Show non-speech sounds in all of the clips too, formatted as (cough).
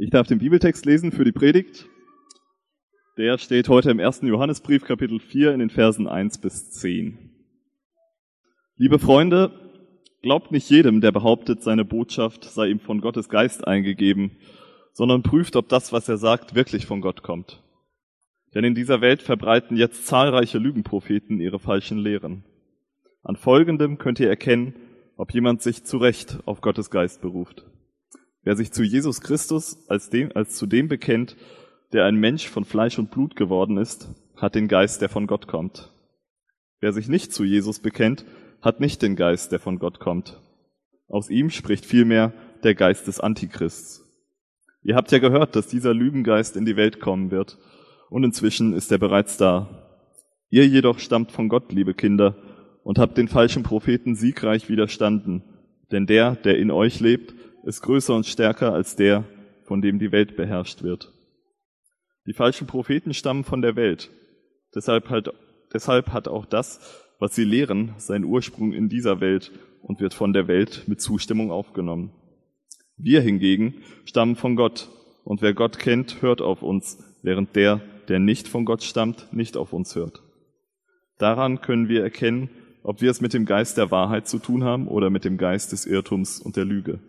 Ich darf den Bibeltext lesen für die Predigt. Der steht heute im ersten Johannesbrief, Kapitel 4, in den Versen 1 bis 10. Liebe Freunde, glaubt nicht jedem, der behauptet, seine Botschaft sei ihm von Gottes Geist eingegeben, sondern prüft, ob das, was er sagt, wirklich von Gott kommt. Denn in dieser Welt verbreiten jetzt zahlreiche Lügenpropheten ihre falschen Lehren. An folgendem könnt ihr erkennen, ob jemand sich zu Recht auf Gottes Geist beruft. Wer sich zu Jesus Christus als, dem, als zu dem bekennt, der ein Mensch von Fleisch und Blut geworden ist, hat den Geist, der von Gott kommt. Wer sich nicht zu Jesus bekennt, hat nicht den Geist, der von Gott kommt. Aus ihm spricht vielmehr der Geist des Antichrists. Ihr habt ja gehört, dass dieser Lügengeist in die Welt kommen wird, und inzwischen ist er bereits da. Ihr jedoch stammt von Gott, liebe Kinder, und habt den falschen Propheten siegreich widerstanden, denn der, der in euch lebt, ist größer und stärker als der, von dem die Welt beherrscht wird. Die falschen Propheten stammen von der Welt. Deshalb, halt, deshalb hat auch das, was sie lehren, seinen Ursprung in dieser Welt und wird von der Welt mit Zustimmung aufgenommen. Wir hingegen stammen von Gott, und wer Gott kennt, hört auf uns, während der, der nicht von Gott stammt, nicht auf uns hört. Daran können wir erkennen, ob wir es mit dem Geist der Wahrheit zu tun haben oder mit dem Geist des Irrtums und der Lüge.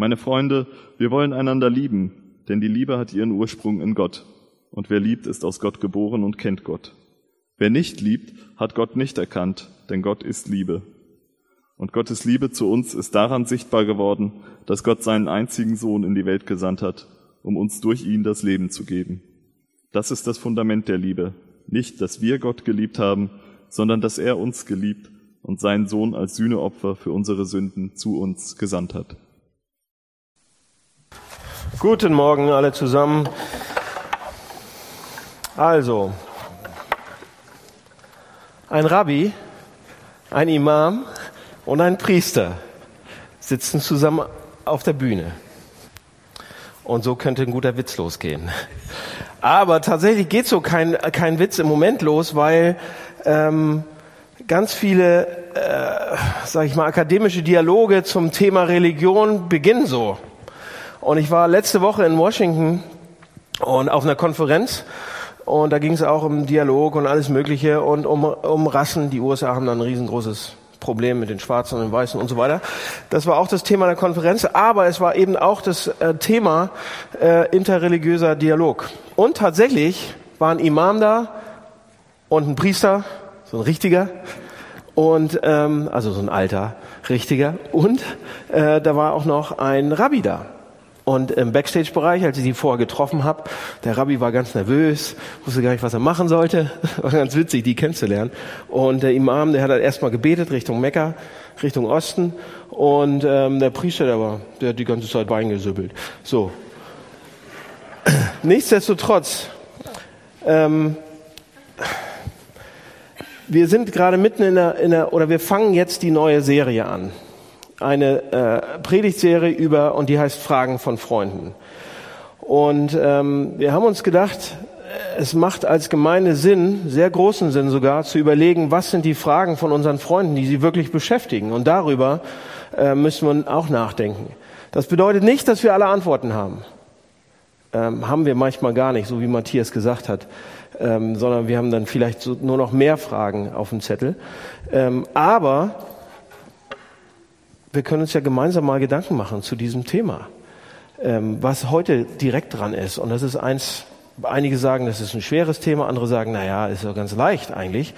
Meine Freunde, wir wollen einander lieben, denn die Liebe hat ihren Ursprung in Gott. Und wer liebt, ist aus Gott geboren und kennt Gott. Wer nicht liebt, hat Gott nicht erkannt, denn Gott ist Liebe. Und Gottes Liebe zu uns ist daran sichtbar geworden, dass Gott seinen einzigen Sohn in die Welt gesandt hat, um uns durch ihn das Leben zu geben. Das ist das Fundament der Liebe. Nicht, dass wir Gott geliebt haben, sondern dass er uns geliebt und seinen Sohn als Sühneopfer für unsere Sünden zu uns gesandt hat. Guten Morgen alle zusammen. Also, ein Rabbi, ein Imam und ein Priester sitzen zusammen auf der Bühne. Und so könnte ein guter Witz losgehen. Aber tatsächlich geht so kein, kein Witz im Moment los, weil ähm, ganz viele, äh, sag ich mal, akademische Dialoge zum Thema Religion beginnen so. Und ich war letzte Woche in Washington und auf einer Konferenz und da ging es auch um Dialog und alles Mögliche und um, um Rassen. Die USA haben da ein riesengroßes Problem mit den Schwarzen und den Weißen und so weiter. Das war auch das Thema der Konferenz, aber es war eben auch das äh, Thema äh, interreligiöser Dialog. Und tatsächlich war ein Imam da und ein Priester, so ein richtiger, und ähm, also so ein alter richtiger, und äh, da war auch noch ein Rabbi da. Und im Backstage-Bereich, als ich sie vorher getroffen habe, der Rabbi war ganz nervös, wusste gar nicht, was er machen sollte. (laughs) War ganz witzig, die kennenzulernen. Und der Imam, der hat halt erstmal gebetet Richtung Mekka, Richtung Osten. Und ähm, der Priester, der war, der hat die ganze Zeit Wein gesüppelt. So. (clears throat) Nichtsdestotrotz, ähm, wir sind gerade mitten in der, in der, oder wir fangen jetzt die neue Serie an eine äh, Predigtserie über, und die heißt Fragen von Freunden. Und ähm, wir haben uns gedacht, es macht als Gemeinde Sinn, sehr großen Sinn sogar, zu überlegen, was sind die Fragen von unseren Freunden, die sie wirklich beschäftigen. Und darüber äh, müssen wir auch nachdenken. Das bedeutet nicht, dass wir alle Antworten haben. Ähm, haben wir manchmal gar nicht, so wie Matthias gesagt hat, ähm, sondern wir haben dann vielleicht so nur noch mehr Fragen auf dem Zettel. Ähm, aber wir können uns ja gemeinsam mal Gedanken machen zu diesem Thema, ähm, was heute direkt dran ist. Und das ist eins, einige sagen, das ist ein schweres Thema, andere sagen, na ja, ist ja ganz leicht eigentlich.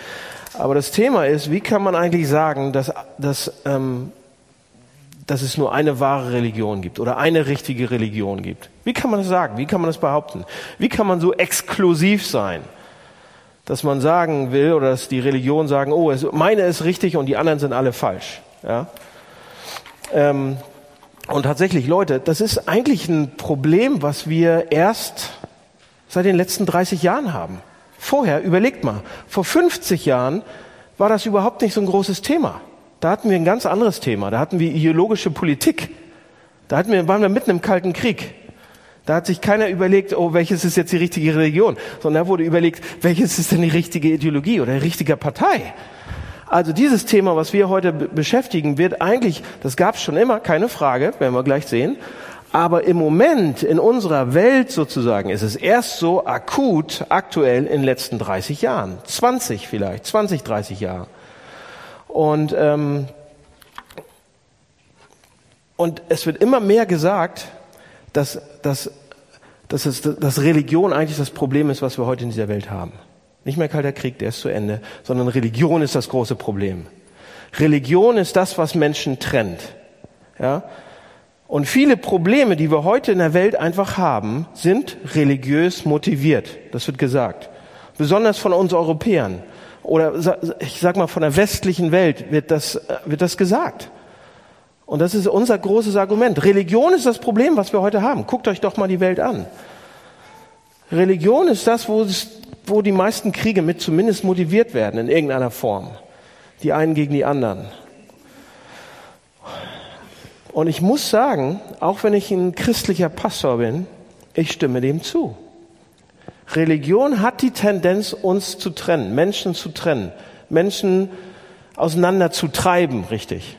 Aber das Thema ist, wie kann man eigentlich sagen, dass, dass, ähm, dass es nur eine wahre Religion gibt oder eine richtige Religion gibt? Wie kann man das sagen? Wie kann man das behaupten? Wie kann man so exklusiv sein? Dass man sagen will oder dass die Religionen sagen, oh, meine ist richtig und die anderen sind alle falsch. Ja? Ähm, und tatsächlich, Leute, das ist eigentlich ein Problem, was wir erst seit den letzten 30 Jahren haben. Vorher, überlegt mal, vor 50 Jahren war das überhaupt nicht so ein großes Thema. Da hatten wir ein ganz anderes Thema. Da hatten wir ideologische Politik. Da hatten wir, waren wir mitten im Kalten Krieg. Da hat sich keiner überlegt, oh, welches ist jetzt die richtige Religion, sondern da wurde überlegt, welches ist denn die richtige Ideologie oder die richtige Partei. Also dieses Thema, was wir heute beschäftigen, wird eigentlich, das gab es schon immer, keine Frage, werden wir gleich sehen, Aber im Moment in unserer Welt sozusagen ist es erst so akut, aktuell in den letzten 30 Jahren, 20 vielleicht, 20, 30 Jahre. Und ähm, und es wird immer mehr gesagt, dass, dass, dass, es, dass Religion eigentlich das Problem ist, was wir heute in dieser Welt haben. Nicht mehr kalter Krieg, der ist zu Ende, sondern Religion ist das große Problem. Religion ist das, was Menschen trennt. Ja? Und viele Probleme, die wir heute in der Welt einfach haben, sind religiös motiviert. Das wird gesagt. Besonders von uns Europäern. Oder ich sag mal von der westlichen Welt wird das, äh, wird das gesagt. Und das ist unser großes Argument. Religion ist das Problem, was wir heute haben. Guckt euch doch mal die Welt an. Religion ist das, wo, es, wo die meisten Kriege mit zumindest motiviert werden in irgendeiner Form. Die einen gegen die anderen. Und ich muss sagen, auch wenn ich ein christlicher Pastor bin, ich stimme dem zu. Religion hat die Tendenz, uns zu trennen, Menschen zu trennen, Menschen auseinander zu treiben, richtig.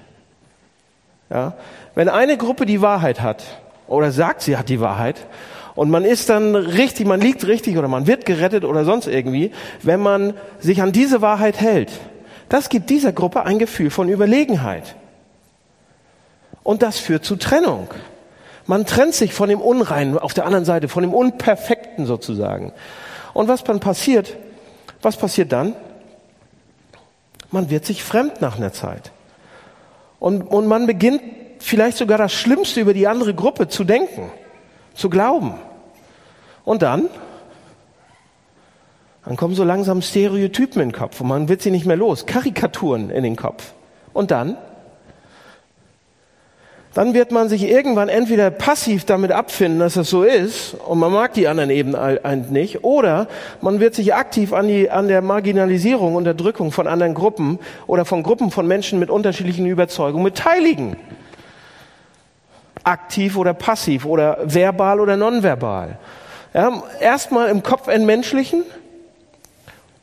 Ja? Wenn eine Gruppe die Wahrheit hat oder sagt, sie hat die Wahrheit und man ist dann richtig, man liegt richtig oder man wird gerettet oder sonst irgendwie, wenn man sich an diese Wahrheit hält, das gibt dieser Gruppe ein Gefühl von Überlegenheit. Und das führt zu Trennung. Man trennt sich von dem Unreinen auf der anderen Seite, von dem Unperfekten sozusagen. Und was dann passiert? Was passiert dann? Man wird sich fremd nach einer Zeit. Und, und man beginnt vielleicht sogar das Schlimmste über die andere Gruppe zu denken, zu glauben. Und dann, dann kommen so langsam Stereotypen in den Kopf und man wird sie nicht mehr los, Karikaturen in den Kopf. Und dann dann wird man sich irgendwann entweder passiv damit abfinden, dass das so ist, und man mag die anderen eben nicht, oder man wird sich aktiv an, die, an der Marginalisierung, Unterdrückung von anderen Gruppen oder von Gruppen von Menschen mit unterschiedlichen Überzeugungen beteiligen. Aktiv oder passiv oder verbal oder nonverbal. Ja, Erstmal im Kopf entmenschlichen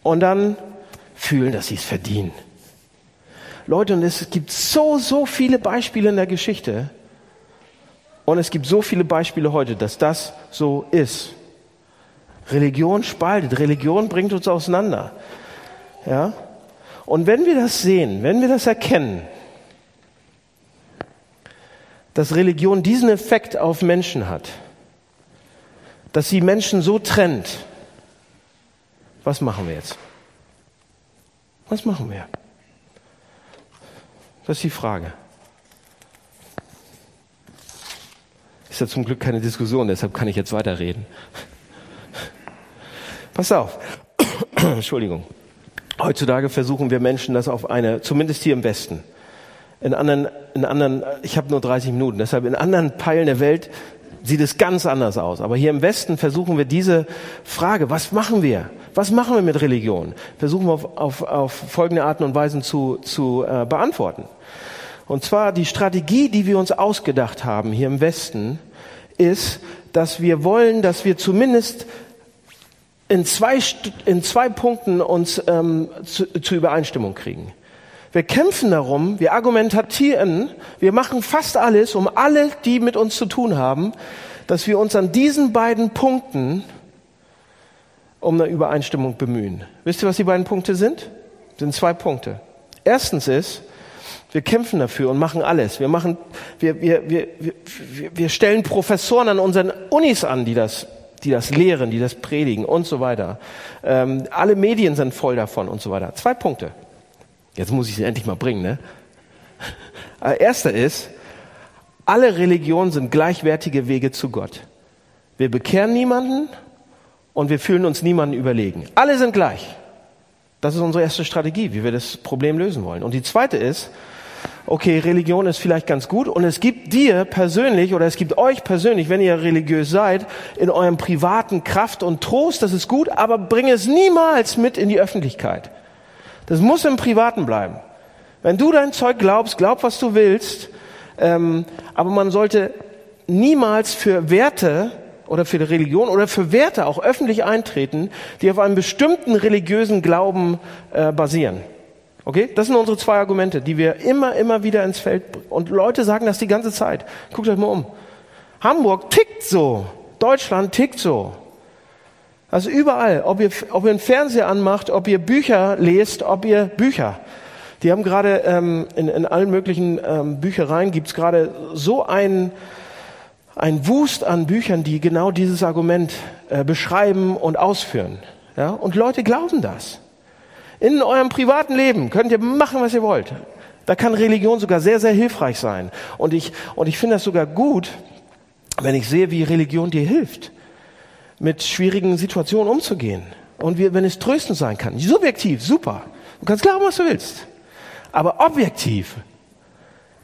und dann fühlen, dass sie es verdienen. Leute, und es gibt so, so viele Beispiele in der Geschichte. Und es gibt so viele Beispiele heute, dass das so ist. Religion spaltet, Religion bringt uns auseinander. Ja? Und wenn wir das sehen, wenn wir das erkennen, dass Religion diesen Effekt auf Menschen hat, dass sie Menschen so trennt, was machen wir jetzt? Was machen wir? Das ist die Frage. Ist ja zum Glück keine Diskussion, deshalb kann ich jetzt weiterreden. Pass auf. (coughs) Entschuldigung. Heutzutage versuchen wir Menschen das auf eine, zumindest hier im Westen, in anderen, in anderen, ich habe nur 30 Minuten, deshalb in anderen Teilen der Welt sieht es ganz anders aus. Aber hier im Westen versuchen wir diese Frage, was machen wir? Was machen wir mit Religion? Versuchen wir auf, auf, auf folgende Arten und Weisen zu, zu äh, beantworten. Und zwar die Strategie, die wir uns ausgedacht haben hier im Westen, ist, dass wir wollen, dass wir zumindest in zwei, in zwei Punkten uns ähm, zu, zu Übereinstimmung kriegen. Wir kämpfen darum, wir argumentieren, wir machen fast alles, um alle, die mit uns zu tun haben, dass wir uns an diesen beiden Punkten um eine Übereinstimmung bemühen. Wisst ihr, was die beiden Punkte sind? Das sind zwei Punkte. Erstens ist, wir kämpfen dafür und machen alles. Wir machen, wir, wir, wir, wir, wir stellen Professoren an unseren Unis an, die das, die das lehren, die das predigen und so weiter. Ähm, alle Medien sind voll davon und so weiter. Zwei Punkte. Jetzt muss ich sie endlich mal bringen, ne? Äh, erster ist, alle Religionen sind gleichwertige Wege zu Gott. Wir bekehren niemanden und wir fühlen uns niemanden überlegen. Alle sind gleich. Das ist unsere erste Strategie, wie wir das Problem lösen wollen. Und die zweite ist, okay, Religion ist vielleicht ganz gut und es gibt dir persönlich oder es gibt euch persönlich, wenn ihr religiös seid, in eurem privaten Kraft und Trost, das ist gut, aber bring es niemals mit in die Öffentlichkeit. Das muss im Privaten bleiben. Wenn du dein Zeug glaubst, glaub, was du willst, ähm, aber man sollte niemals für Werte oder für die Religion oder für Werte auch öffentlich eintreten, die auf einem bestimmten religiösen Glauben äh, basieren. Okay? Das sind unsere zwei Argumente, die wir immer, immer wieder ins Feld bringen. Und Leute sagen das die ganze Zeit. Guckt euch mal um. Hamburg tickt so. Deutschland tickt so. Also überall, ob ihr, ob ihr einen Fernseher anmacht, ob ihr Bücher lest, ob ihr Bücher. Die haben gerade ähm, in, in allen möglichen ähm, Büchereien gibt's gerade so ein, ein Wust an Büchern, die genau dieses Argument äh, beschreiben und ausführen. Ja? Und Leute glauben das. In eurem privaten Leben könnt ihr machen, was ihr wollt. Da kann Religion sogar sehr, sehr hilfreich sein. Und ich, und ich finde das sogar gut, wenn ich sehe, wie Religion dir hilft mit schwierigen Situationen umzugehen. Und wie, wenn es tröstend sein kann. Subjektiv, super. Du kannst glauben, was du willst. Aber objektiv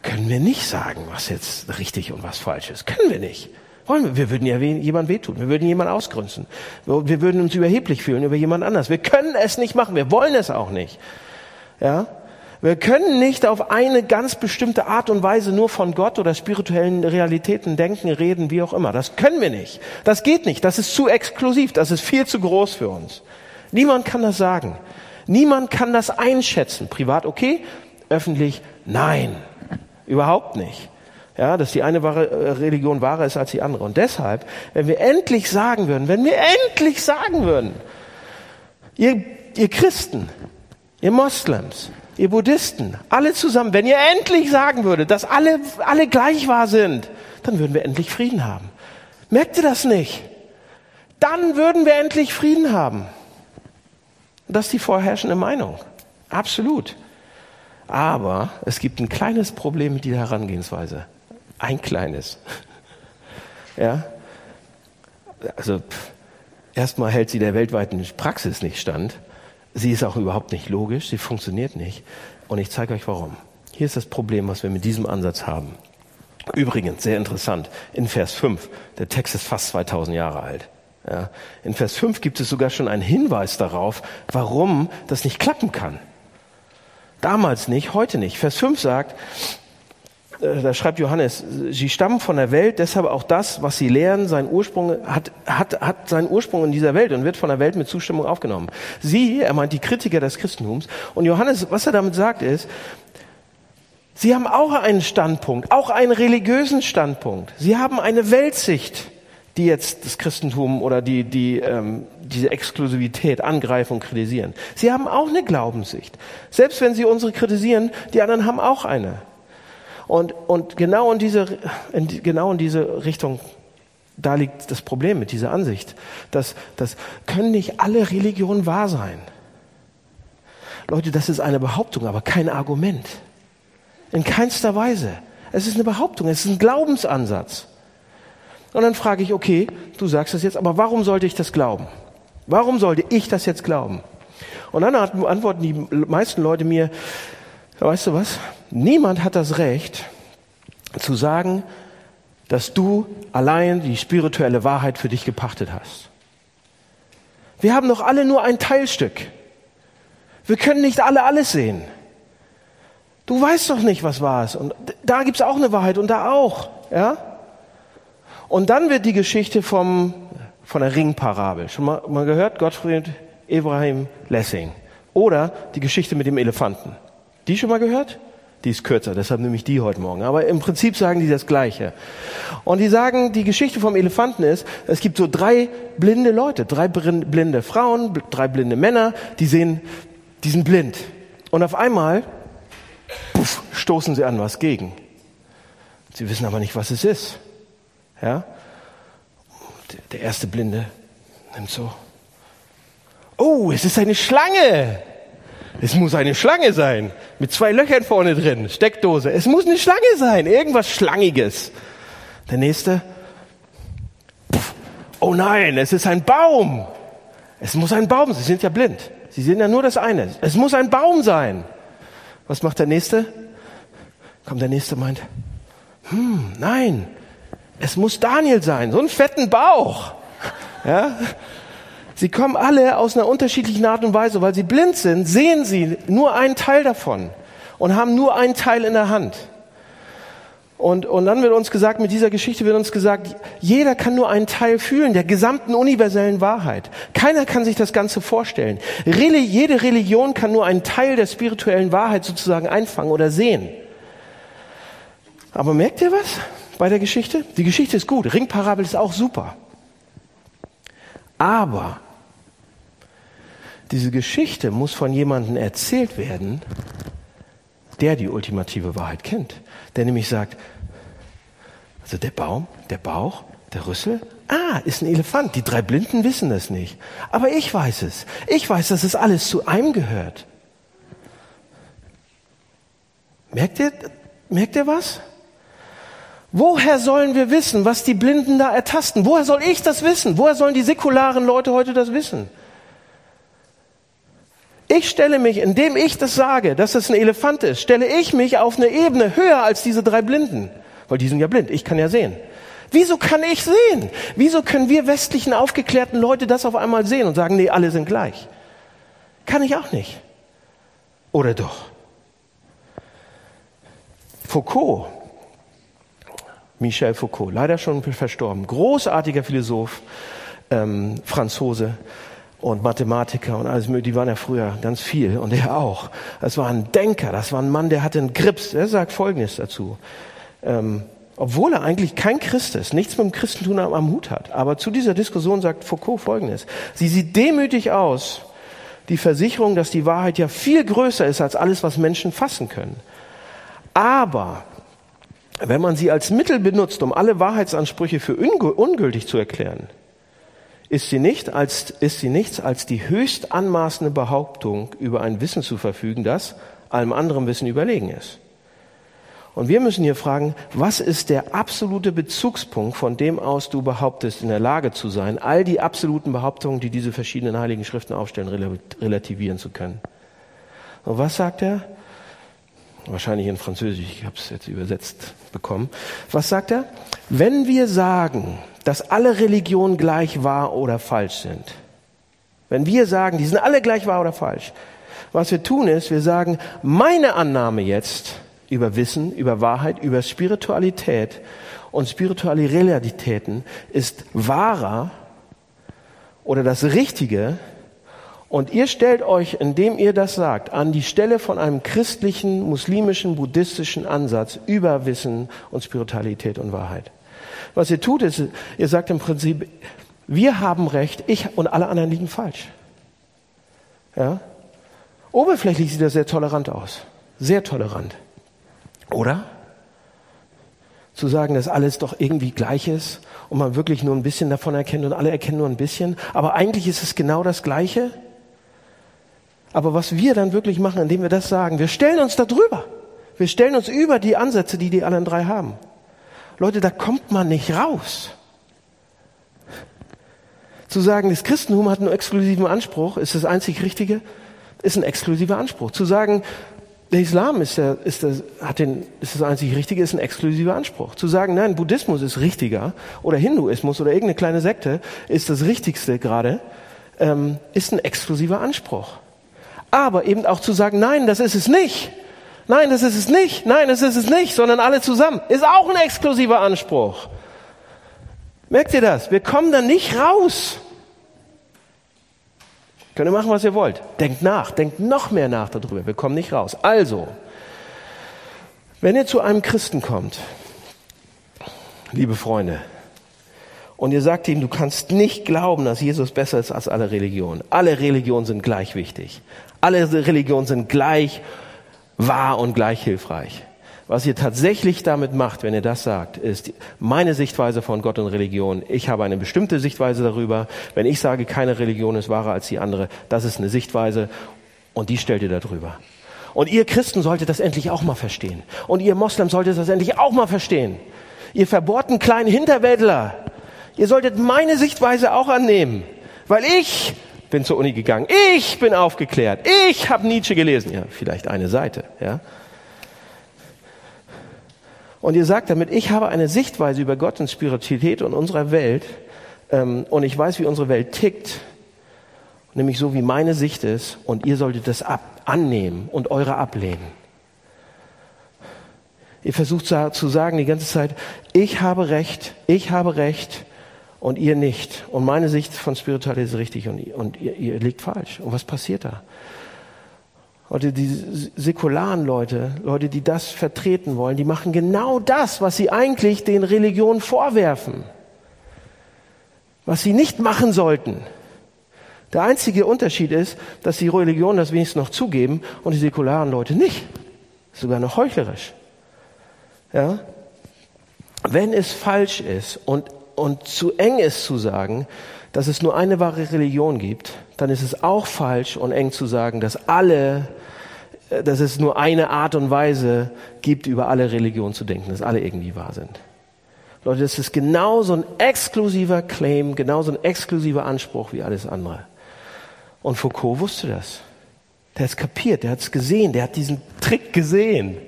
können wir nicht sagen, was jetzt richtig und was falsch ist. Können wir nicht. Wollen wir? Wir würden ja jemand wehtun. Wir würden jemand ausgrünzen. Wir würden uns überheblich fühlen über jemand anders. Wir können es nicht machen. Wir wollen es auch nicht. Ja? Wir können nicht auf eine ganz bestimmte Art und Weise nur von Gott oder spirituellen Realitäten denken, reden, wie auch immer. Das können wir nicht. Das geht nicht. Das ist zu exklusiv. Das ist viel zu groß für uns. Niemand kann das sagen. Niemand kann das einschätzen. Privat okay, öffentlich nein. Überhaupt nicht. Ja, dass die eine wahre äh, Religion wahrer ist als die andere. Und deshalb, wenn wir endlich sagen würden, wenn wir endlich sagen würden, ihr, ihr Christen, ihr Moslems, ihr Buddhisten, alle zusammen, wenn ihr endlich sagen würdet, dass alle, alle gleich wahr sind, dann würden wir endlich Frieden haben. Merkt ihr das nicht? Dann würden wir endlich Frieden haben. Das ist die vorherrschende Meinung. Absolut. Aber es gibt ein kleines Problem mit dieser Herangehensweise. Ein kleines. (laughs) Ja? Also, erstmal hält sie der weltweiten Praxis nicht stand. Sie ist auch überhaupt nicht logisch, sie funktioniert nicht. Und ich zeige euch warum. Hier ist das Problem, was wir mit diesem Ansatz haben. Übrigens, sehr interessant, in Vers 5, der Text ist fast 2000 Jahre alt. Ja, in Vers 5 gibt es sogar schon einen Hinweis darauf, warum das nicht klappen kann. Damals nicht, heute nicht. Vers 5 sagt, da schreibt Johannes, sie stammen von der Welt, deshalb auch das, was sie lehren, seinen Ursprung, hat, hat, hat seinen Ursprung in dieser Welt und wird von der Welt mit Zustimmung aufgenommen. Sie, er meint die Kritiker des Christentums, und Johannes, was er damit sagt, ist, sie haben auch einen Standpunkt, auch einen religiösen Standpunkt. Sie haben eine Weltsicht, die jetzt das Christentum oder die, die ähm, diese Exklusivität angreifen und kritisieren. Sie haben auch eine Glaubenssicht. Selbst wenn sie unsere kritisieren, die anderen haben auch eine. Und, und genau, in diese, in, genau in diese Richtung, da liegt das Problem mit dieser Ansicht. Das, das können nicht alle Religionen wahr sein. Leute, das ist eine Behauptung, aber kein Argument. In keinster Weise. Es ist eine Behauptung, es ist ein Glaubensansatz. Und dann frage ich, okay, du sagst das jetzt, aber warum sollte ich das glauben? Warum sollte ich das jetzt glauben? Und dann antworten die meisten Leute mir, weißt du was? Niemand hat das Recht zu sagen, dass du allein die spirituelle Wahrheit für dich gepachtet hast. Wir haben doch alle nur ein Teilstück. Wir können nicht alle alles sehen. Du weißt doch nicht, was wahr ist. Und da gibt's auch eine Wahrheit und da auch. Ja? Und dann wird die Geschichte vom, von der Ringparabel. Schon mal, mal gehört? Gottfried Ibrahim Lessing. Oder die Geschichte mit dem Elefanten. Die schon mal gehört? Die ist kürzer, deshalb nehme ich die heute Morgen. Aber im Prinzip sagen die das Gleiche. Und die sagen, die Geschichte vom Elefanten ist, es gibt so drei blinde Leute, drei blinde Frauen, drei blinde Männer, die sehen, die sind blind. Und auf einmal puff, stoßen sie an was gegen. Sie wissen aber nicht, was es ist. Ja? Der erste Blinde nimmt so. Oh, es ist eine Schlange. Es muss eine Schlange sein. Mit zwei Löchern vorne drin. Steckdose. Es muss eine Schlange sein. Irgendwas Schlangiges. Der nächste. Pff, oh nein, es ist ein Baum. Es muss ein Baum sein. Sie sind ja blind. Sie sehen ja nur das eine. Es muss ein Baum sein. Was macht der nächste? Kommt der nächste meint, hm, nein, es muss Daniel sein. So einen fetten Bauch. Ja? Sie kommen alle aus einer unterschiedlichen Art und Weise, weil sie blind sind, sehen sie nur einen Teil davon und haben nur einen Teil in der Hand. Und, und dann wird uns gesagt, mit dieser Geschichte wird uns gesagt, jeder kann nur einen Teil fühlen der gesamten universellen Wahrheit. Keiner kann sich das Ganze vorstellen. Reli jede Religion kann nur einen Teil der spirituellen Wahrheit sozusagen einfangen oder sehen. Aber merkt ihr was? bei der Geschichte? Die Geschichte ist gut, Ringparabel ist auch super. Aber diese Geschichte muss von jemandem erzählt werden, der die ultimative Wahrheit kennt. Der nämlich sagt, also der Baum, der Bauch, der Rüssel, ah, ist ein Elefant. Die drei Blinden wissen das nicht. Aber ich weiß es. Ich weiß, dass es alles zu einem gehört. Merkt ihr, merkt ihr was? Woher sollen wir wissen, was die Blinden da ertasten? Woher soll ich das wissen? Woher sollen die säkularen Leute heute das wissen? Ich stelle mich, indem ich das sage, dass es ein Elefant ist, stelle ich mich auf eine Ebene höher als diese drei Blinden. Weil die sind ja blind, ich kann ja sehen. Wieso kann ich sehen? Wieso können wir westlichen aufgeklärten Leute das auf einmal sehen und sagen, nee, alle sind gleich? Kann ich auch nicht. Oder doch? Foucault, Michel Foucault, leider schon verstorben, großartiger Philosoph, ähm, Franzose und Mathematiker und alles mögliche, die waren ja früher ganz viel und er auch. Das war ein Denker, das war ein Mann, der hatte einen Grips. Er sagt Folgendes dazu. Ähm, obwohl er eigentlich kein Christ ist, nichts mit dem Christentum am, am Hut hat. Aber zu dieser Diskussion sagt Foucault Folgendes. Sie sieht demütig aus, die Versicherung, dass die Wahrheit ja viel größer ist als alles, was Menschen fassen können. Aber wenn man sie als Mittel benutzt, um alle Wahrheitsansprüche für ungültig zu erklären, ist sie, nicht als, ist sie nichts als die höchst anmaßende Behauptung, über ein Wissen zu verfügen, das allem anderen Wissen überlegen ist. Und wir müssen hier fragen, was ist der absolute Bezugspunkt, von dem aus du behauptest, in der Lage zu sein, all die absoluten Behauptungen, die diese verschiedenen heiligen Schriften aufstellen, relativieren zu können? Und was sagt er? Wahrscheinlich in Französisch, ich habe es jetzt übersetzt bekommen. Was sagt er? Wenn wir sagen, dass alle Religionen gleich wahr oder falsch sind, wenn wir sagen, die sind alle gleich wahr oder falsch, was wir tun ist, wir sagen, meine Annahme jetzt, über Wissen, über Wahrheit, über Spiritualität und spirituelle Realitäten ist wahrer oder das Richtige. Und ihr stellt euch, indem ihr das sagt, an die Stelle von einem christlichen, muslimischen, buddhistischen Ansatz über Wissen und Spiritualität und Wahrheit. Was ihr tut, ist, ihr sagt im Prinzip, wir haben Recht, ich und alle anderen liegen falsch. Ja? Oberflächlich sieht das sehr tolerant aus. Sehr tolerant. Oder? Zu sagen, dass alles doch irgendwie gleich ist und man wirklich nur ein bisschen davon erkennt und alle erkennen nur ein bisschen. Aber eigentlich ist es genau das Gleiche. Aber was wir dann wirklich machen, indem wir das sagen, wir stellen uns da drüber. Wir stellen uns über die Ansätze, die die anderen drei haben. Leute, da kommt man nicht raus. Zu sagen, das Christentum hat einen exklusiven Anspruch, ist das einzig Richtige, ist ein exklusiver Anspruch. Zu sagen, der Islam ist, der, ist, der, hat den, ist das einzig Richtige, ist ein exklusiver Anspruch. Zu sagen, nein, Buddhismus ist richtiger oder Hinduismus oder irgendeine kleine Sekte ist das Richtigste gerade, ähm, ist ein exklusiver Anspruch. Aber eben auch zu sagen, nein, das ist es nicht. Nein, das ist es nicht. Nein, das ist es nicht, sondern alle zusammen. Ist auch ein exklusiver Anspruch. Merkt ihr das? Wir kommen da nicht raus. Könnt ihr machen, was ihr wollt. Denkt nach, denkt noch mehr nach darüber. Wir kommen nicht raus. Also, wenn ihr zu einem Christen kommt, liebe Freunde, und ihr sagt ihm, du kannst nicht glauben, dass Jesus besser ist als alle Religionen. Alle Religionen sind gleich wichtig. Alle Religionen sind gleich wahr und gleich hilfreich. Was ihr tatsächlich damit macht, wenn ihr das sagt, ist meine Sichtweise von Gott und Religion. Ich habe eine bestimmte Sichtweise darüber. Wenn ich sage, keine Religion ist wahrer als die andere, das ist eine Sichtweise und die stellt ihr darüber. Und ihr Christen solltet das endlich auch mal verstehen. Und ihr Moslem solltet das endlich auch mal verstehen. Ihr verbohrten kleinen Hinterwäldler. Ihr solltet meine Sichtweise auch annehmen. Weil ich bin zur Uni gegangen. Ich bin aufgeklärt. Ich habe Nietzsche gelesen. Ja, vielleicht eine Seite, ja. Und ihr sagt damit, ich habe eine Sichtweise über Gott und Spiritualität und unserer Welt ähm, und ich weiß, wie unsere Welt tickt, nämlich so wie meine Sicht ist und ihr solltet das ab annehmen und eure ablehnen. Ihr versucht zu sagen die ganze Zeit, ich habe Recht, ich habe Recht und ihr nicht. Und meine Sicht von Spiritualität ist richtig und, und ihr, ihr liegt falsch. Und was passiert da? Leute, die säkularen Leute, Leute, die das vertreten wollen, die machen genau das, was sie eigentlich den Religionen vorwerfen. Was sie nicht machen sollten. Der einzige Unterschied ist, dass die Religionen das wenigstens noch zugeben und die säkularen Leute nicht. Sogar noch heuchlerisch. Ja? Wenn es falsch ist und, und zu eng ist zu sagen, dass es nur eine wahre Religion gibt, dann ist es auch falsch und eng zu sagen, dass alle, äh, dass es nur eine Art und Weise gibt, über alle Religionen zu denken, dass alle irgendwie wahr sind. Leute, das ist genauso ein exklusiver Claim, genauso ein exklusiver Anspruch wie alles andere. Und Foucault wusste das. Der hat es kapiert, der hat es gesehen, der hat diesen Trick gesehen.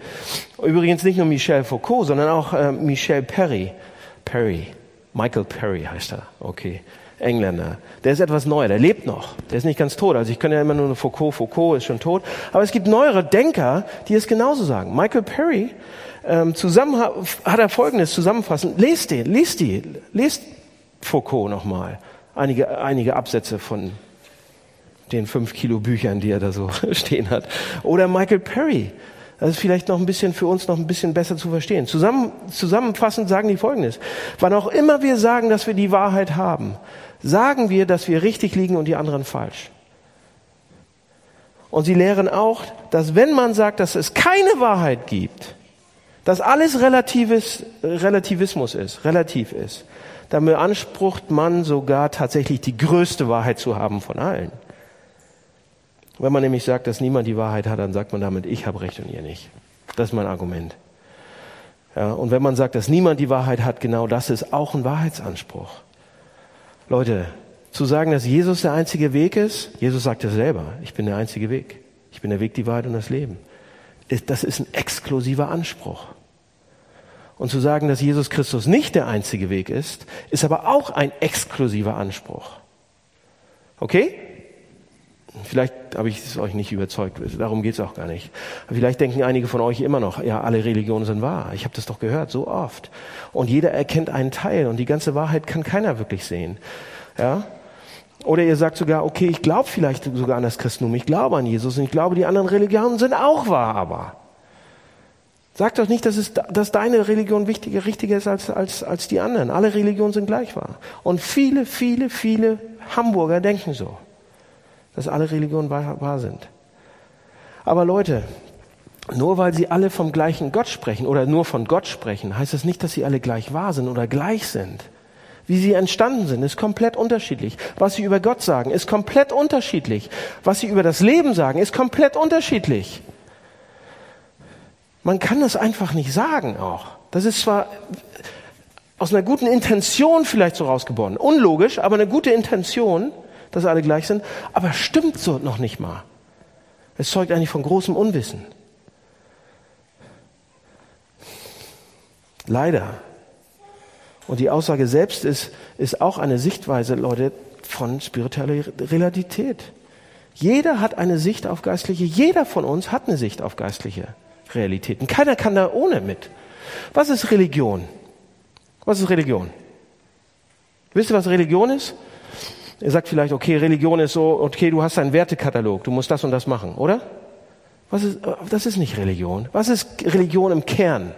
Übrigens nicht nur Michel Foucault, sondern auch äh, Michel Perry. Perry. Michael Perry heißt er. Okay. Engländer. Der ist etwas neuer, der lebt noch. Der ist nicht ganz tot. Also ich kann ja immer nur Foucault, Foucault ist schon tot. Aber es gibt neuere Denker, die es genauso sagen. Michael Perry, ähm, zusammen hat er Folgendes zusammenfassend. Lest den, lest die, lest Foucault nochmal. Einige, einige Absätze von den fünf Kilo Büchern, die er da so (laughs) stehen hat. Oder Michael Perry. Das ist vielleicht noch ein bisschen für uns noch ein bisschen besser zu verstehen. Zusammen, zusammenfassend sagen die Folgendes. Wann auch immer wir sagen, dass wir die Wahrheit haben, sagen wir, dass wir richtig liegen und die anderen falsch. Und sie lehren auch, dass wenn man sagt, dass es keine Wahrheit gibt, dass alles Relatives, Relativismus ist, relativ ist, dann beansprucht man sogar tatsächlich die größte Wahrheit zu haben von allen. Wenn man nämlich sagt, dass niemand die Wahrheit hat, dann sagt man damit, ich habe recht und ihr nicht. Das ist mein Argument. Ja, und wenn man sagt, dass niemand die Wahrheit hat, genau das ist auch ein Wahrheitsanspruch. Leute, zu sagen, dass Jesus der einzige Weg ist, Jesus sagt ja selber, ich bin der einzige Weg. Ich bin der Weg, die Wahrheit und das Leben. Das ist ein exklusiver Anspruch. Und zu sagen, dass Jesus Christus nicht der einzige Weg ist, ist aber auch ein exklusiver Anspruch. Okay? Vielleicht habe ich es euch nicht überzeugt, darum geht es auch gar nicht. vielleicht denken einige von euch immer noch, ja, alle Religionen sind wahr. Ich habe das doch gehört, so oft. Und jeder erkennt einen Teil und die ganze Wahrheit kann keiner wirklich sehen. Ja? Oder ihr sagt sogar, okay, ich glaube vielleicht sogar an das Christentum, ich glaube an Jesus und ich glaube, die anderen Religionen sind auch wahr, aber. Sagt doch nicht, dass, es, dass deine Religion wichtiger, richtiger ist als, als, als die anderen. Alle Religionen sind gleich wahr. Und viele, viele, viele Hamburger denken so dass alle Religionen wahr, wahr sind. Aber Leute, nur weil sie alle vom gleichen Gott sprechen oder nur von Gott sprechen, heißt das nicht, dass sie alle gleich wahr sind oder gleich sind. Wie sie entstanden sind, ist komplett unterschiedlich. Was sie über Gott sagen, ist komplett unterschiedlich. Was sie über das Leben sagen, ist komplett unterschiedlich. Man kann das einfach nicht sagen auch. Das ist zwar aus einer guten Intention vielleicht so rausgeboren. Unlogisch, aber eine gute Intention dass alle gleich sind, aber stimmt so noch nicht mal. Es zeugt eigentlich von großem Unwissen. Leider. Und die Aussage selbst ist, ist auch eine Sichtweise, Leute, von spiritueller Realität. Jeder hat eine Sicht auf geistliche, jeder von uns hat eine Sicht auf geistliche Realitäten. Keiner kann da ohne mit. Was ist Religion? Was ist Religion? Wisst ihr, was Religion ist? Ihr sagt vielleicht, okay, Religion ist so, okay, du hast einen Wertekatalog, du musst das und das machen, oder? Was ist, das ist nicht Religion. Was ist Religion im Kern?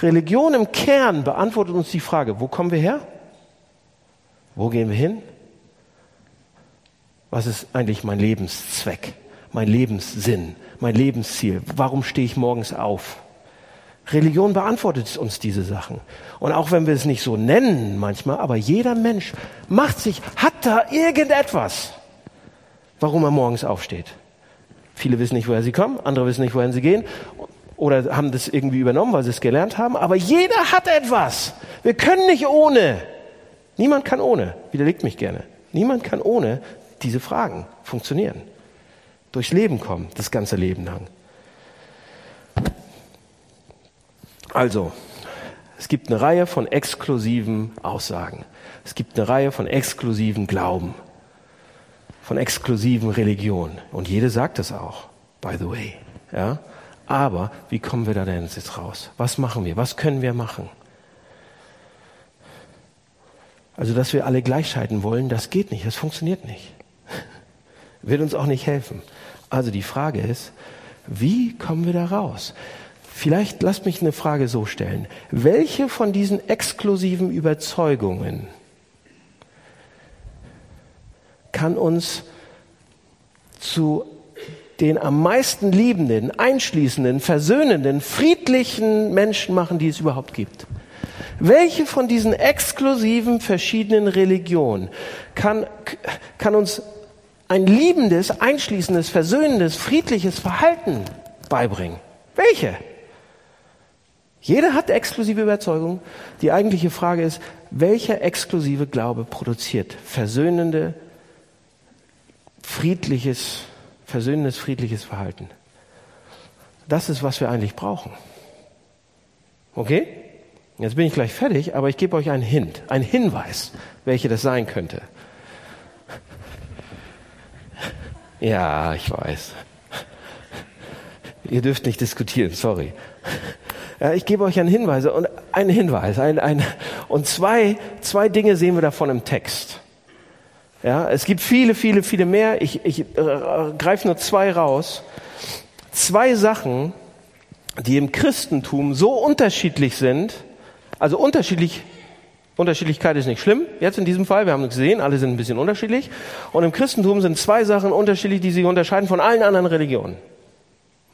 Religion im Kern beantwortet uns die Frage, wo kommen wir her? Wo gehen wir hin? Was ist eigentlich mein Lebenszweck, mein Lebenssinn, mein Lebensziel? Warum stehe ich morgens auf? Religion beantwortet uns diese Sachen. Und auch wenn wir es nicht so nennen manchmal, aber jeder Mensch macht sich, hat da irgendetwas, warum er morgens aufsteht. Viele wissen nicht, woher sie kommen, andere wissen nicht, wohin sie gehen oder haben das irgendwie übernommen, weil sie es gelernt haben. Aber jeder hat etwas. Wir können nicht ohne. Niemand kann ohne. Widerlegt mich gerne. Niemand kann ohne diese Fragen funktionieren. Durchs Leben kommen, das ganze Leben lang. Also, es gibt eine Reihe von exklusiven Aussagen. Es gibt eine Reihe von exklusiven Glauben, von exklusiven Religionen. Und jede sagt es auch, by the way. Ja? Aber wie kommen wir da denn jetzt raus? Was machen wir? Was können wir machen? Also, dass wir alle gleichschalten wollen, das geht nicht, das funktioniert nicht. (laughs) Wird uns auch nicht helfen. Also die Frage ist, wie kommen wir da raus? Vielleicht lasst mich eine Frage so stellen. Welche von diesen exklusiven Überzeugungen kann uns zu den am meisten liebenden, einschließenden, versöhnenden, friedlichen Menschen machen, die es überhaupt gibt? Welche von diesen exklusiven verschiedenen Religionen kann, kann uns ein liebendes, einschließendes, versöhnendes, friedliches Verhalten beibringen? Welche? Jeder hat exklusive Überzeugung. Die eigentliche Frage ist, welcher exklusive Glaube produziert versöhnende, friedliches, versöhnendes, friedliches Verhalten? Das ist, was wir eigentlich brauchen. Okay? Jetzt bin ich gleich fertig, aber ich gebe euch einen Hint, einen Hinweis, welche das sein könnte. Ja, ich weiß. Ihr dürft nicht diskutieren, sorry. Ja, ich gebe euch einen Hinweis und einen Hinweis, ein, ein, und zwei, zwei Dinge sehen wir davon im Text. Ja, es gibt viele, viele, viele mehr. Ich, ich äh, greife nur zwei raus. Zwei Sachen, die im Christentum so unterschiedlich sind, also unterschiedlich, Unterschiedlichkeit ist nicht schlimm, jetzt in diesem Fall, wir haben es gesehen, alle sind ein bisschen unterschiedlich. Und im Christentum sind zwei Sachen unterschiedlich, die sich unterscheiden von allen anderen Religionen.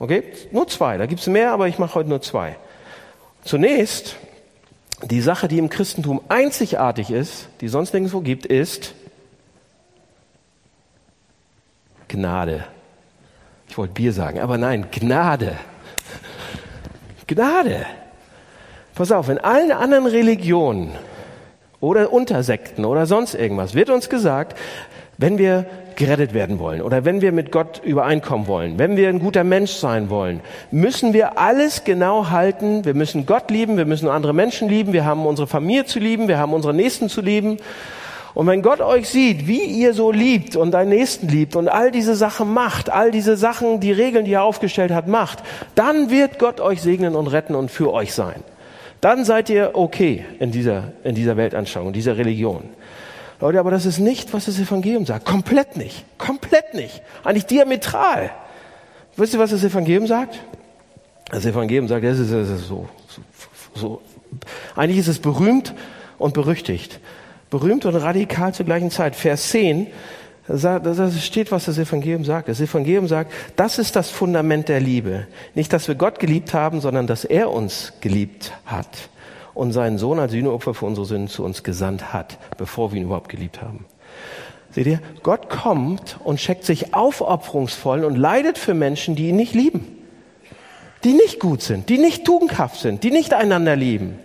Okay? Nur zwei, da gibt es mehr, aber ich mache heute nur zwei. Zunächst, die Sache, die im Christentum einzigartig ist, die sonst nirgendwo gibt, ist Gnade. Ich wollte Bier sagen, aber nein, Gnade. Gnade. Pass auf, in allen anderen Religionen oder Untersekten oder sonst irgendwas wird uns gesagt, wenn wir gerettet werden wollen oder wenn wir mit Gott übereinkommen wollen, wenn wir ein guter Mensch sein wollen, müssen wir alles genau halten. Wir müssen Gott lieben, wir müssen andere Menschen lieben, wir haben unsere Familie zu lieben, wir haben unsere Nächsten zu lieben. Und wenn Gott euch sieht, wie ihr so liebt und deinen Nächsten liebt und all diese Sachen macht, all diese Sachen, die Regeln, die er aufgestellt hat, macht, dann wird Gott euch segnen und retten und für euch sein. Dann seid ihr okay in dieser, in dieser Weltanschauung, in dieser Religion. Leute, aber das ist nicht, was das Evangelium sagt. Komplett nicht. Komplett nicht. Eigentlich diametral. Wisst ihr, was das Evangelium sagt? Das Evangelium sagt, das ist, das ist so, so, so. Eigentlich ist es berühmt und berüchtigt. Berühmt und radikal zur gleichen Zeit. Vers 10, da steht, was das Evangelium sagt. Das Evangelium sagt, das ist das Fundament der Liebe. Nicht, dass wir Gott geliebt haben, sondern dass er uns geliebt hat und seinen Sohn als Sühneopfer für unsere Sünden zu uns gesandt hat, bevor wir ihn überhaupt geliebt haben. Seht ihr, Gott kommt und checkt sich aufopferungsvoll und leidet für Menschen, die ihn nicht lieben, die nicht gut sind, die nicht tugendhaft sind, die nicht einander lieben.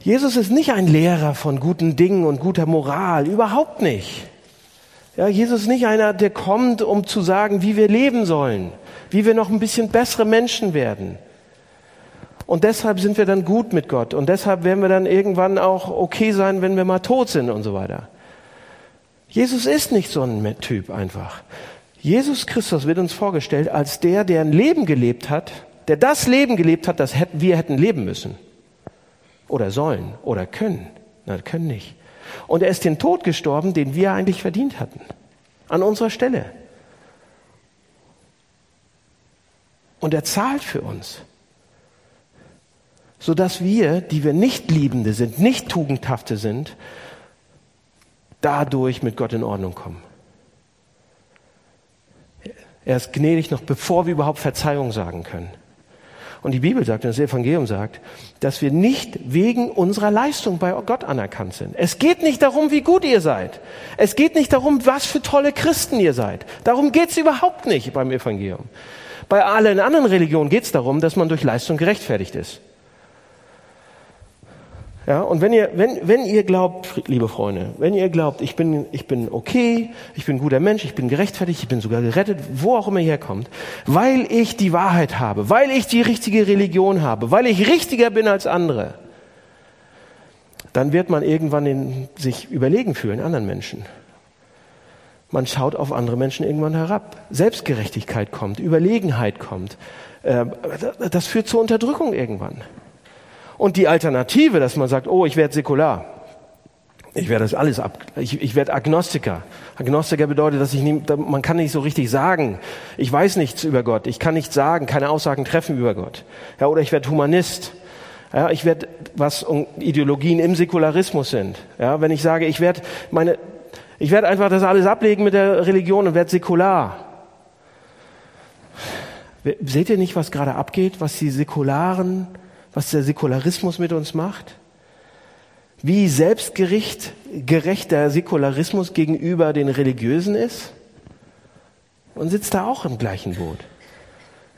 Jesus ist nicht ein Lehrer von guten Dingen und guter Moral, überhaupt nicht. Ja, Jesus ist nicht einer, der kommt, um zu sagen, wie wir leben sollen, wie wir noch ein bisschen bessere Menschen werden. Und deshalb sind wir dann gut mit Gott. Und deshalb werden wir dann irgendwann auch okay sein, wenn wir mal tot sind und so weiter. Jesus ist nicht so ein Typ einfach. Jesus Christus wird uns vorgestellt als der, der ein Leben gelebt hat, der das Leben gelebt hat, das wir hätten leben müssen. Oder sollen. Oder können. Na, können nicht. Und er ist den Tod gestorben, den wir eigentlich verdient hatten. An unserer Stelle. Und er zahlt für uns sodass wir, die wir nicht Liebende sind, nicht Tugendhafte sind, dadurch mit Gott in Ordnung kommen. Er ist gnädig noch bevor wir überhaupt Verzeihung sagen können. Und die Bibel sagt, und das Evangelium sagt, dass wir nicht wegen unserer Leistung bei Gott anerkannt sind. Es geht nicht darum, wie gut ihr seid. Es geht nicht darum, was für tolle Christen ihr seid. Darum geht es überhaupt nicht beim Evangelium. Bei allen anderen Religionen geht es darum, dass man durch Leistung gerechtfertigt ist. Ja, und wenn ihr, wenn, wenn ihr glaubt, liebe Freunde, wenn ihr glaubt, ich bin, ich bin okay, ich bin ein guter Mensch, ich bin gerechtfertigt, ich bin sogar gerettet, wo auch immer ihr herkommt, weil ich die Wahrheit habe, weil ich die richtige Religion habe, weil ich richtiger bin als andere, dann wird man irgendwann in, sich überlegen fühlen, anderen Menschen. Man schaut auf andere Menschen irgendwann herab. Selbstgerechtigkeit kommt, Überlegenheit kommt. Äh, das führt zur Unterdrückung irgendwann. Und die Alternative, dass man sagt, oh, ich werde säkular. Ich werde das alles ab. Ich, ich werde Agnostiker. Agnostiker bedeutet, dass ich nie, man kann nicht so richtig sagen. Ich weiß nichts über Gott. Ich kann nichts sagen, keine Aussagen treffen über Gott. Ja, oder ich werde Humanist. Ja, ich werde, was Ideologien im Säkularismus sind. Ja, wenn ich sage, ich werde meine, ich werde einfach das alles ablegen mit der Religion und werde säkular. Seht ihr nicht, was gerade abgeht, was die Säkularen, was der Säkularismus mit uns macht? Wie selbstgerecht gerecht der Säkularismus gegenüber den Religiösen ist? Und sitzt da auch im gleichen Boot.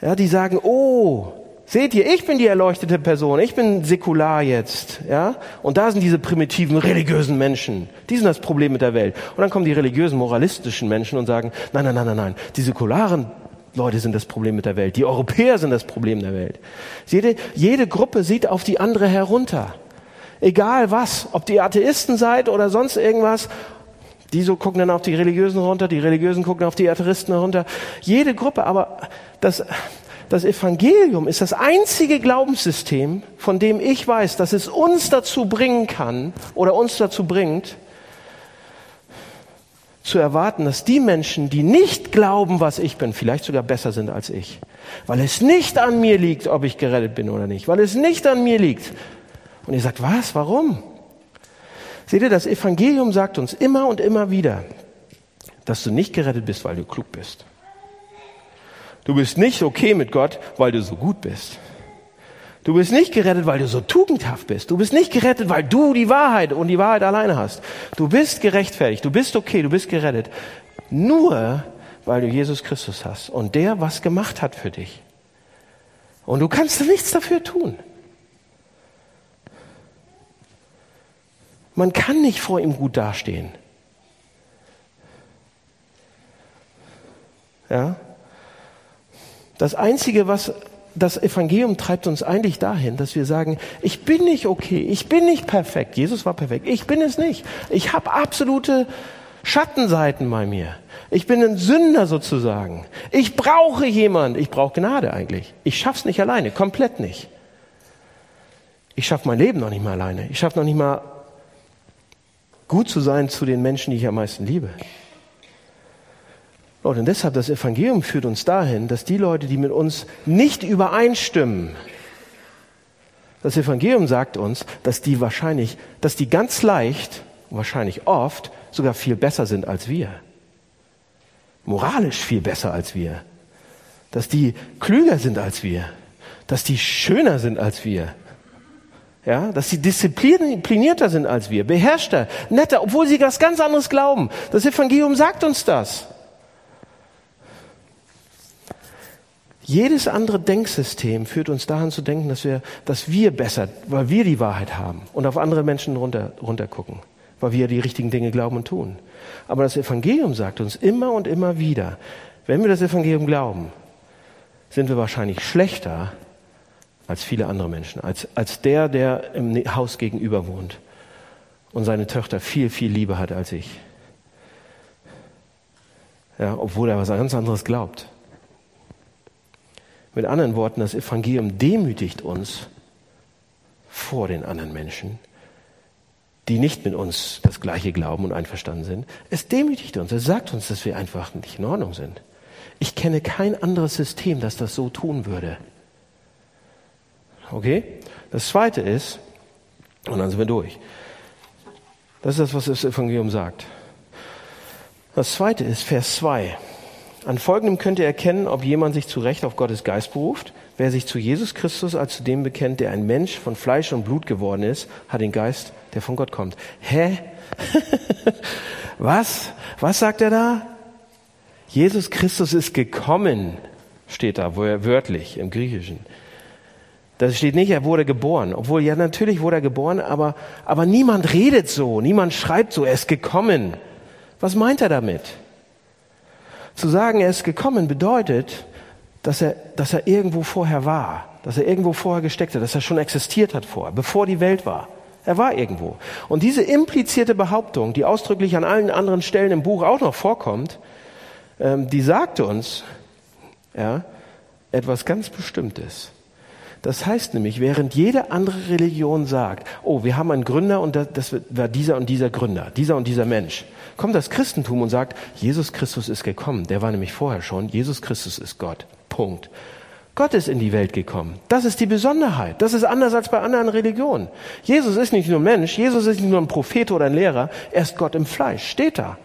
Ja, die sagen, oh, seht ihr, ich bin die erleuchtete Person, ich bin säkular jetzt, ja? Und da sind diese primitiven religiösen Menschen, die sind das Problem mit der Welt. Und dann kommen die religiösen moralistischen Menschen und sagen, nein, nein, nein, nein, nein, die säkularen Leute sind das Problem mit der Welt, die Europäer sind das Problem der Welt. Jede, jede Gruppe sieht auf die andere herunter. Egal was, ob die Atheisten seid oder sonst irgendwas, die so gucken dann auf die Religiösen runter, die Religiösen gucken auf die Atheisten runter. Jede Gruppe, aber das, das Evangelium ist das einzige Glaubenssystem, von dem ich weiß, dass es uns dazu bringen kann oder uns dazu bringt, zu erwarten, dass die Menschen, die nicht glauben, was ich bin, vielleicht sogar besser sind als ich. Weil es nicht an mir liegt, ob ich gerettet bin oder nicht. Weil es nicht an mir liegt, und ihr sagt, was? Warum? Seht ihr, das Evangelium sagt uns immer und immer wieder, dass du nicht gerettet bist, weil du klug bist. Du bist nicht okay mit Gott, weil du so gut bist. Du bist nicht gerettet, weil du so tugendhaft bist. Du bist nicht gerettet, weil du die Wahrheit und die Wahrheit alleine hast. Du bist gerechtfertigt, du bist okay, du bist gerettet. Nur, weil du Jesus Christus hast und der was gemacht hat für dich. Und du kannst nichts dafür tun. Man kann nicht vor ihm gut dastehen. Ja? Das Einzige, was das Evangelium treibt uns eigentlich dahin, dass wir sagen, ich bin nicht okay, ich bin nicht perfekt. Jesus war perfekt, ich bin es nicht. Ich habe absolute Schattenseiten bei mir. Ich bin ein Sünder sozusagen. Ich brauche jemand. Ich brauche Gnade eigentlich. Ich schaff's nicht alleine, komplett nicht. Ich schaffe mein Leben noch nicht mal alleine. Ich schaffe noch nicht mal gut zu sein zu den Menschen, die ich am meisten liebe. Leute, und deshalb das Evangelium führt uns dahin, dass die Leute, die mit uns nicht übereinstimmen, das Evangelium sagt uns, dass die wahrscheinlich, dass die ganz leicht, wahrscheinlich oft, sogar viel besser sind als wir. Moralisch viel besser als wir. Dass die klüger sind als wir. Dass die schöner sind als wir ja, dass sie disziplinierter sind als wir, beherrschter, netter, obwohl sie was ganz anderes glauben. Das Evangelium sagt uns das. Jedes andere Denksystem führt uns daran zu denken, dass wir, dass wir besser, weil wir die Wahrheit haben und auf andere Menschen runter, runter gucken, weil wir die richtigen Dinge glauben und tun. Aber das Evangelium sagt uns immer und immer wieder, wenn wir das Evangelium glauben, sind wir wahrscheinlich schlechter als viele andere Menschen, als, als der, der im Haus gegenüber wohnt und seine Töchter viel, viel lieber hat als ich. Ja, obwohl er was ganz anderes glaubt. Mit anderen Worten, das Evangelium demütigt uns vor den anderen Menschen, die nicht mit uns das Gleiche glauben und einverstanden sind. Es demütigt uns. Es sagt uns, dass wir einfach nicht in Ordnung sind. Ich kenne kein anderes System, das das so tun würde. Okay? Das zweite ist, und dann sind wir durch. Das ist das, was das Evangelium sagt. Das zweite ist Vers 2. An folgendem könnt ihr erkennen, ob jemand sich zu Recht auf Gottes Geist beruft. Wer sich zu Jesus Christus als zu dem bekennt, der ein Mensch von Fleisch und Blut geworden ist, hat den Geist, der von Gott kommt. Hä? (laughs) Was? Was sagt er da? Jesus Christus ist gekommen, steht da wörtlich im Griechischen. Das steht nicht, er wurde geboren. Obwohl, ja, natürlich wurde er geboren, aber, aber niemand redet so, niemand schreibt so, er ist gekommen. Was meint er damit? Zu sagen, er ist gekommen, bedeutet, dass er, dass er irgendwo vorher war, dass er irgendwo vorher gesteckt hat, dass er schon existiert hat vorher, bevor die Welt war. Er war irgendwo. Und diese implizierte Behauptung, die ausdrücklich an allen anderen Stellen im Buch auch noch vorkommt, ähm, die sagt uns ja, etwas ganz Bestimmtes Das heißt nämlich, während jede andere Religion sagt, oh, wir haben einen Gründer und das war dieser und dieser Gründer, dieser und dieser Mensch, kommt das Christentum und sagt, Jesus Christus ist gekommen. Der war nämlich vorher schon. Jesus Christus ist Gott. Punkt. Gott ist in die Welt gekommen. Das ist die Besonderheit. Das ist anders als bei anderen Religionen. Jesus ist nicht nur Mensch, Jesus ist nicht nur ein Prophet oder ein Lehrer, er ist Gott im Fleisch, steht da.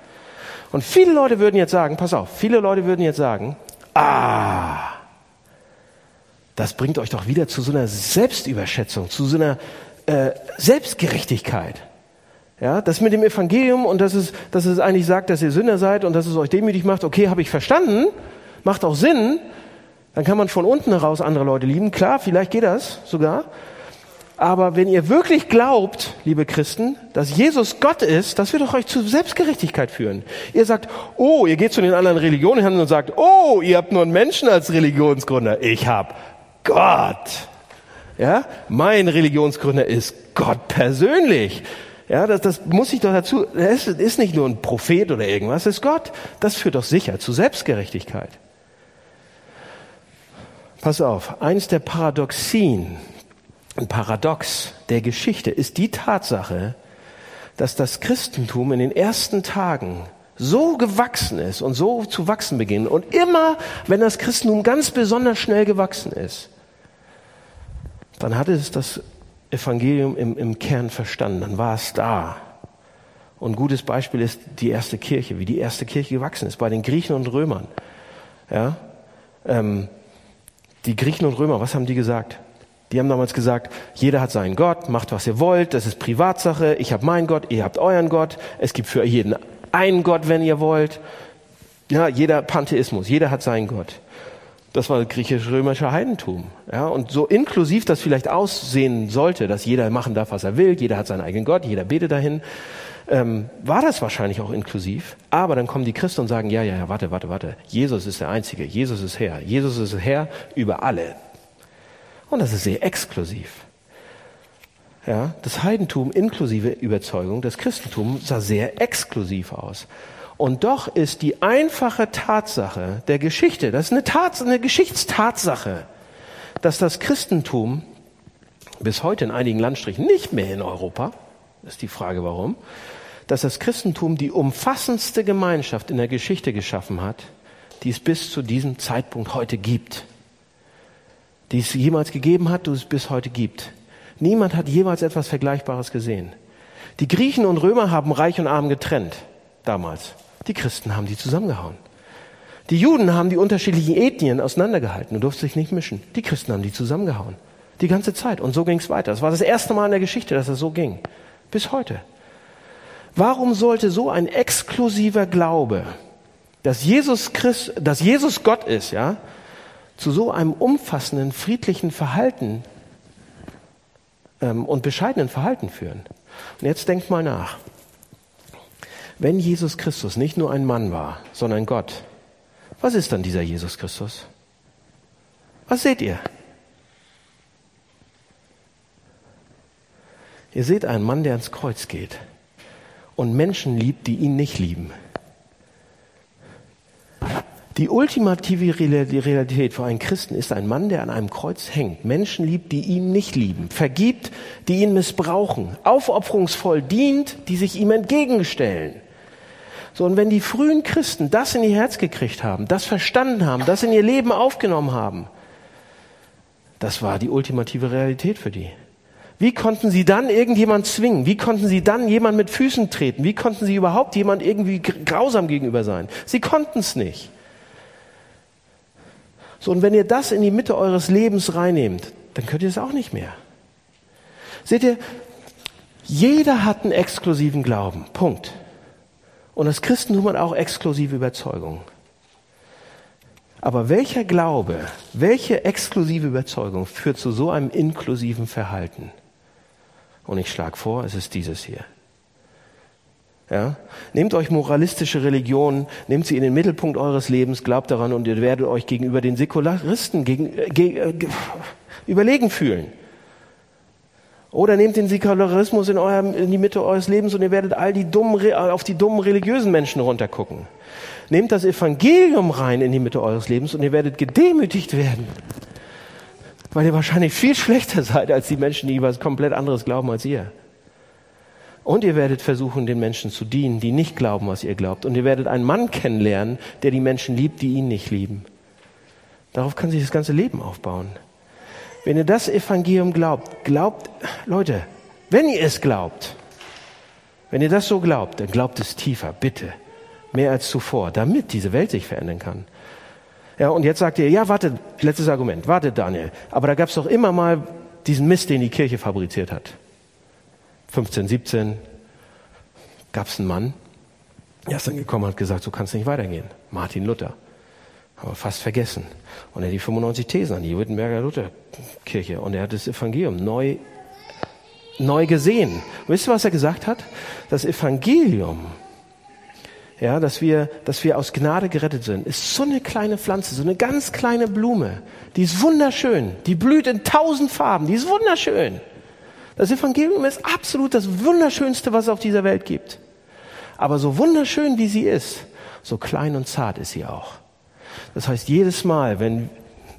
Und viele Leute würden jetzt sagen, pass auf, viele Leute würden jetzt sagen, ah, das bringt euch doch wieder zu so einer Selbstüberschätzung, zu so einer äh, Selbstgerechtigkeit. Ja, das mit dem Evangelium und dass es, dass es eigentlich sagt, dass ihr Sünder seid und dass es euch demütig macht, okay, habe ich verstanden, macht auch Sinn, dann kann man von unten heraus andere Leute lieben. Klar, vielleicht geht das sogar. Aber wenn ihr wirklich glaubt, liebe Christen, dass Jesus Gott ist, das wird doch euch zu Selbstgerechtigkeit führen. Ihr sagt, oh, ihr geht zu den anderen Religionen hin und sagt, oh, ihr habt nur einen Menschen als Religionsgründer. Ich hab Gott. Ja, mein Religionsgründer ist Gott persönlich. Ja, das, das muss ich doch dazu, es ist nicht nur ein Prophet oder irgendwas, es ist Gott. Das führt doch sicher zu Selbstgerechtigkeit. Pass auf, eins der Paradoxien, ein Paradox der Geschichte ist die Tatsache, dass das Christentum in den ersten Tagen so gewachsen ist und so zu wachsen beginnt und immer, wenn das Christentum ganz besonders schnell gewachsen ist, dann hatte es das Evangelium im, im Kern verstanden, dann war es da. Und ein gutes Beispiel ist die erste Kirche, wie die erste Kirche gewachsen ist bei den Griechen und Römern. Ja, ähm, die Griechen und Römer, was haben die gesagt? Die haben damals gesagt, jeder hat seinen Gott, macht was ihr wollt, das ist Privatsache, ich habe meinen Gott, ihr habt euren Gott, es gibt für jeden einen Gott, wenn ihr wollt. Ja, jeder Pantheismus, jeder hat seinen Gott. Das war griechisch-römischer Heidentum. Ja, und so inklusiv das vielleicht aussehen sollte, dass jeder machen darf, was er will, jeder hat seinen eigenen Gott, jeder betet dahin, ähm, war das wahrscheinlich auch inklusiv. Aber dann kommen die Christen und sagen, ja, ja, ja, warte, warte, warte. Jesus ist der Einzige. Jesus ist Herr. Jesus ist Herr über alle. Und das ist sehr exklusiv. Ja, das Heidentum inklusive Überzeugung, das Christentum sah sehr exklusiv aus. Und doch ist die einfache Tatsache der Geschichte, das ist eine, Tats eine Geschichtstatsache, dass das Christentum bis heute in einigen Landstrichen, nicht mehr in Europa, ist die Frage warum, dass das Christentum die umfassendste Gemeinschaft in der Geschichte geschaffen hat, die es bis zu diesem Zeitpunkt heute gibt. Die es jemals gegeben hat, die es bis heute gibt. Niemand hat jemals etwas Vergleichbares gesehen. Die Griechen und Römer haben Reich und Arm getrennt, damals. Die Christen haben die zusammengehauen. Die Juden haben die unterschiedlichen Ethnien auseinandergehalten und durften sich nicht mischen. Die Christen haben die zusammengehauen. Die ganze Zeit. Und so ging es weiter. Es war das erste Mal in der Geschichte, dass es so ging. Bis heute. Warum sollte so ein exklusiver Glaube, dass Jesus Christ, dass Jesus Gott ist, ja, zu so einem umfassenden, friedlichen Verhalten ähm, und bescheidenen Verhalten führen? Und jetzt denkt mal nach. Wenn Jesus Christus nicht nur ein Mann war, sondern Gott, was ist dann dieser Jesus Christus? Was seht ihr? Ihr seht einen Mann, der ans Kreuz geht und Menschen liebt, die ihn nicht lieben. Die ultimative Realität für einen Christen ist ein Mann, der an einem Kreuz hängt, Menschen liebt, die ihn nicht lieben, vergibt, die ihn missbrauchen, aufopferungsvoll dient, die sich ihm entgegenstellen. So, und wenn die frühen Christen das in ihr Herz gekriegt haben, das verstanden haben, das in ihr Leben aufgenommen haben, das war die ultimative Realität für die. Wie konnten sie dann irgendjemand zwingen? Wie konnten sie dann jemand mit Füßen treten? Wie konnten sie überhaupt jemand irgendwie grausam gegenüber sein? Sie konnten es nicht. So, und wenn ihr das in die Mitte eures Lebens reinnehmt, dann könnt ihr es auch nicht mehr. Seht ihr, jeder hat einen exklusiven Glauben. Punkt. Und das Christentum hat auch exklusive Überzeugungen. Aber welcher Glaube, welche exklusive Überzeugung führt zu so einem inklusiven Verhalten? Und ich schlage vor, es ist dieses hier. Ja? Nehmt euch moralistische Religionen, nehmt sie in den Mittelpunkt eures Lebens, glaubt daran und ihr werdet euch gegenüber den Säkularisten gegen, äh, ge, äh, überlegen fühlen. Oder nehmt den Säkularismus in, eurem, in die Mitte eures Lebens und ihr werdet all die dummen, auf die dummen religiösen Menschen runtergucken. Nehmt das Evangelium rein in die Mitte eures Lebens und ihr werdet gedemütigt werden. weil ihr wahrscheinlich viel schlechter seid als die Menschen, die was komplett anderes glauben als ihr. Und ihr werdet versuchen, den Menschen zu dienen, die nicht glauben, was ihr glaubt. Und ihr werdet einen Mann kennenlernen, der die Menschen liebt, die ihn nicht lieben. Darauf kann sich das ganze Leben aufbauen. Wenn ihr das Evangelium glaubt, glaubt, Leute, wenn ihr es glaubt, wenn ihr das so glaubt, dann glaubt es tiefer, bitte. Mehr als zuvor, damit diese Welt sich verändern kann. Ja, und jetzt sagt ihr, ja, wartet, letztes Argument, wartet Daniel. Aber da gab es doch immer mal diesen Mist, den die Kirche fabriziert hat. 15, 17 gab es einen Mann, der ist dann gekommen und hat gesagt, so kann es nicht weitergehen. Martin Luther. Aber fast vergessen. Und er hat die 95 Thesen an die Wittenberger Lutherkirche. Und er hat das Evangelium neu, neu gesehen. Und wisst ihr, was er gesagt hat? Das Evangelium, ja, dass wir, dass wir aus Gnade gerettet sind, ist so eine kleine Pflanze, so eine ganz kleine Blume. Die ist wunderschön. Die blüht in tausend Farben. Die ist wunderschön. Das Evangelium ist absolut das Wunderschönste, was es auf dieser Welt gibt. Aber so wunderschön wie sie ist, so klein und zart ist sie auch. Das heißt, jedes Mal, wenn,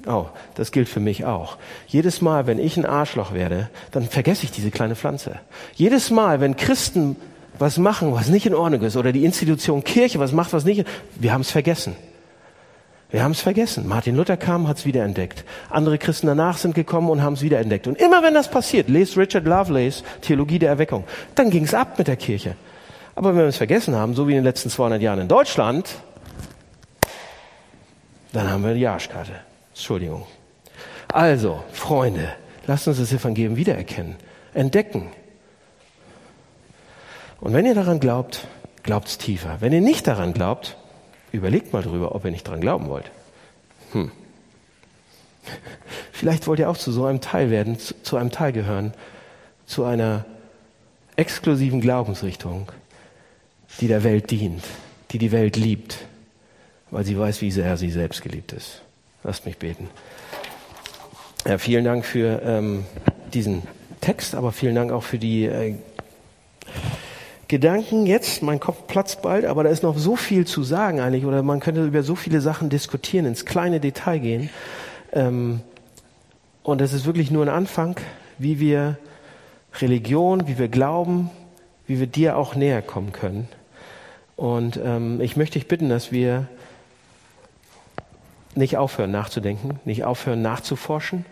oh, das gilt für mich auch. Jedes Mal, wenn ich ein Arschloch werde, dann vergesse ich diese kleine Pflanze. Jedes Mal, wenn Christen was machen, was nicht in Ordnung ist, oder die Institution Kirche was macht, was nicht, wir haben es vergessen. Wir haben es vergessen. Martin Luther kam, hat es wiederentdeckt. Andere Christen danach sind gekommen und haben es wiederentdeckt. Und immer wenn das passiert, lest Richard Lovelace Theologie der Erweckung, dann ging es ab mit der Kirche. Aber wenn wir es vergessen haben, so wie in den letzten 200 Jahren in Deutschland, dann haben wir die Arschkarte. Entschuldigung. Also, Freunde, lasst uns das Evangelium wiedererkennen, entdecken. Und wenn ihr daran glaubt, glaubt es tiefer. Wenn ihr nicht daran glaubt, Überlegt mal drüber, ob ihr nicht dran glauben wollt. Hm. (laughs) Vielleicht wollt ihr auch zu so einem Teil werden, zu, zu einem Teil gehören, zu einer exklusiven Glaubensrichtung, die der Welt dient, die die Welt liebt, weil sie weiß, wie sehr sie selbst geliebt ist. Lasst mich beten. Ja, vielen Dank für ähm, diesen Text, aber vielen Dank auch für die äh, Gedanken jetzt, mein Kopf platzt bald, aber da ist noch so viel zu sagen eigentlich, oder man könnte über so viele Sachen diskutieren, ins kleine Detail gehen. Ähm, und das ist wirklich nur ein Anfang, wie wir Religion, wie wir glauben, wie wir dir auch näher kommen können. Und ähm, ich möchte dich bitten, dass wir nicht aufhören nachzudenken, nicht aufhören nachzuforschen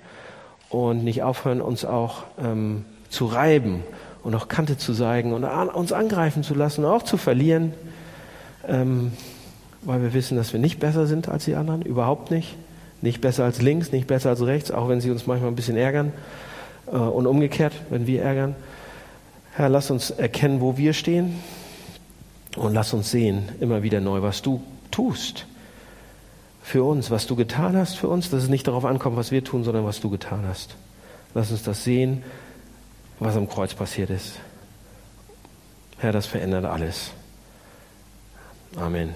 und nicht aufhören uns auch ähm, zu reiben und auch Kante zu zeigen und uns angreifen zu lassen, auch zu verlieren, ähm, weil wir wissen, dass wir nicht besser sind als die anderen, überhaupt nicht. Nicht besser als links, nicht besser als rechts, auch wenn sie uns manchmal ein bisschen ärgern äh, und umgekehrt, wenn wir ärgern. Herr, lass uns erkennen, wo wir stehen und lass uns sehen, immer wieder neu, was du tust für uns, was du getan hast für uns, dass es nicht darauf ankommt, was wir tun, sondern was du getan hast. Lass uns das sehen was am Kreuz passiert ist. Herr, das verändert alles. Amen.